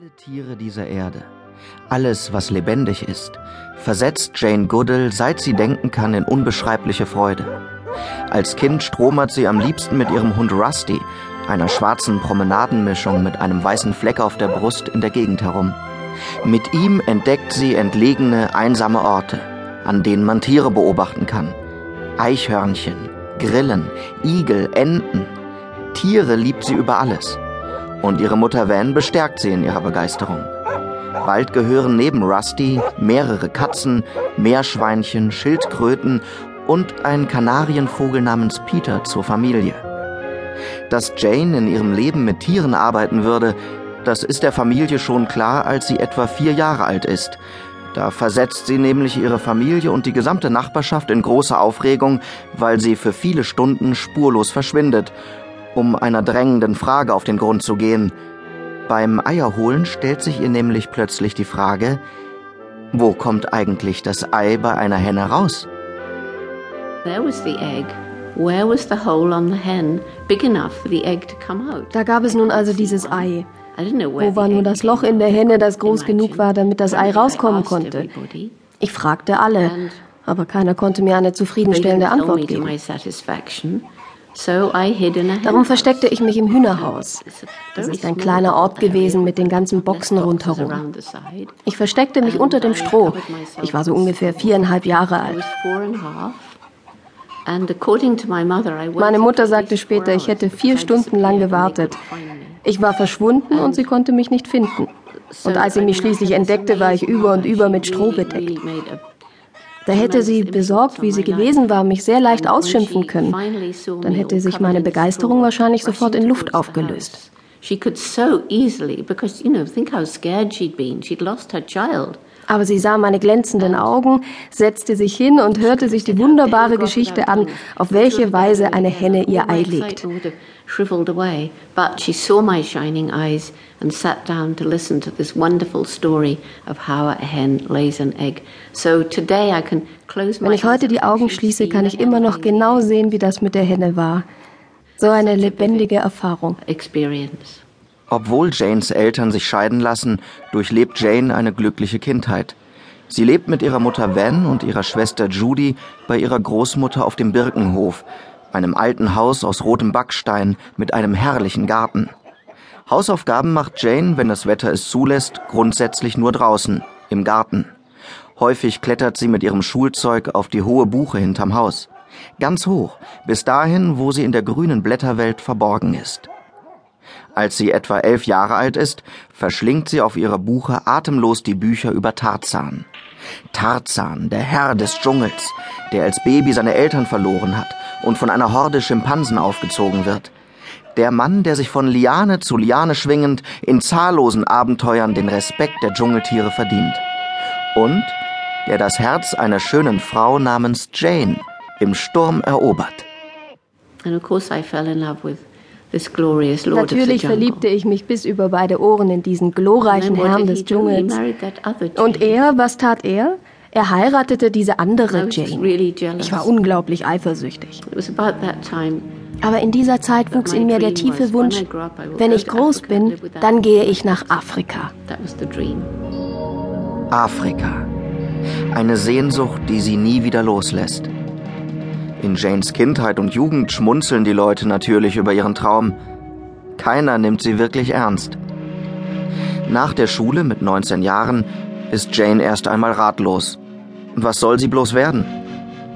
Alle Tiere dieser Erde, alles, was lebendig ist, versetzt Jane Goodall, seit sie denken kann, in unbeschreibliche Freude. Als Kind stromert sie am liebsten mit ihrem Hund Rusty, einer schwarzen Promenadenmischung mit einem weißen Fleck auf der Brust, in der Gegend herum. Mit ihm entdeckt sie entlegene, einsame Orte, an denen man Tiere beobachten kann. Eichhörnchen, Grillen, Igel, Enten. Tiere liebt sie über alles und ihre Mutter Van bestärkt sie in ihrer Begeisterung. Bald gehören neben Rusty mehrere Katzen, Meerschweinchen, Schildkröten und ein Kanarienvogel namens Peter zur Familie. Dass Jane in ihrem Leben mit Tieren arbeiten würde, das ist der Familie schon klar, als sie etwa vier Jahre alt ist. Da versetzt sie nämlich ihre Familie und die gesamte Nachbarschaft in große Aufregung, weil sie für viele Stunden spurlos verschwindet um einer drängenden Frage auf den Grund zu gehen. Beim Eierholen stellt sich ihr nämlich plötzlich die Frage, wo kommt eigentlich das Ei bei einer Henne raus? Da gab es nun also dieses Ei. Wo war nur das Loch in der Henne, das groß genug war, damit das Ei rauskommen konnte? Ich fragte alle, aber keiner konnte mir eine zufriedenstellende Antwort geben. Darum versteckte ich mich im Hühnerhaus. Das ist ein kleiner Ort gewesen mit den ganzen Boxen rundherum. Ich versteckte mich unter dem Stroh. Ich war so ungefähr viereinhalb Jahre alt. Meine Mutter sagte später, ich hätte vier Stunden lang gewartet. Ich war verschwunden und sie konnte mich nicht finden. Und als sie mich schließlich entdeckte, war ich über und über mit Stroh bedeckt. Da hätte sie, besorgt wie sie gewesen war, mich sehr leicht ausschimpfen können. Dann hätte sich meine Begeisterung wahrscheinlich sofort in Luft aufgelöst. She could so easily, because, you know, think how scared she'd been. She'd lost her child. Aber sie sah meine glänzenden Augen, setzte sich hin und hörte sich die wunderbare Geschichte an, auf welche Weise eine Henne ihr Ei legt. shriveled away, but she saw my shining eyes and sat down to listen to this wonderful story of how a hen lays an egg. So today I can close my Wenn ich heute die Augen schließe, kann ich immer noch genau sehen, wie das mit der Henne war. So eine lebendige Erfahrung. Experience. Obwohl Janes Eltern sich scheiden lassen, durchlebt Jane eine glückliche Kindheit. Sie lebt mit ihrer Mutter Van und ihrer Schwester Judy bei ihrer Großmutter auf dem Birkenhof, einem alten Haus aus rotem Backstein mit einem herrlichen Garten. Hausaufgaben macht Jane, wenn das Wetter es zulässt, grundsätzlich nur draußen, im Garten. Häufig klettert sie mit ihrem Schulzeug auf die hohe Buche hinterm Haus. Ganz hoch, bis dahin, wo sie in der grünen Blätterwelt verborgen ist. Als sie etwa elf Jahre alt ist, verschlingt sie auf ihrer Buche atemlos die Bücher über Tarzan. Tarzan, der Herr des Dschungels, der als Baby seine Eltern verloren hat und von einer Horde Schimpansen aufgezogen wird. Der Mann, der sich von Liane zu Liane schwingend in zahllosen Abenteuern den Respekt der Dschungeltiere verdient. Und der das Herz einer schönen Frau namens Jane im Sturm erobert. And of course I fell in love with Natürlich verliebte ich mich bis über beide Ohren in diesen glorreichen Herrn des Dschungels. Und er, was tat er? Er heiratete diese andere Jane. Ich war unglaublich eifersüchtig. Aber in dieser Zeit wuchs in mir der tiefe Wunsch, wenn ich groß bin, dann gehe ich nach Afrika. Afrika. Eine Sehnsucht, die sie nie wieder loslässt. In Janes Kindheit und Jugend schmunzeln die Leute natürlich über ihren Traum. Keiner nimmt sie wirklich ernst. Nach der Schule mit 19 Jahren ist Jane erst einmal ratlos. Was soll sie bloß werden?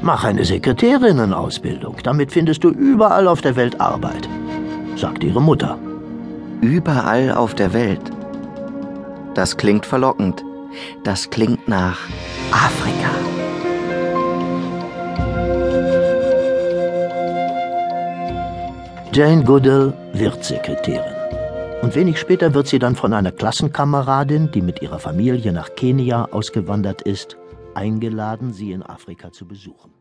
Mach eine Sekretärinnenausbildung, damit findest du überall auf der Welt Arbeit, sagt ihre Mutter. Überall auf der Welt. Das klingt verlockend. Das klingt nach Afrika. Jane Goodall wird Sekretärin. Und wenig später wird sie dann von einer Klassenkameradin, die mit ihrer Familie nach Kenia ausgewandert ist, eingeladen, sie in Afrika zu besuchen.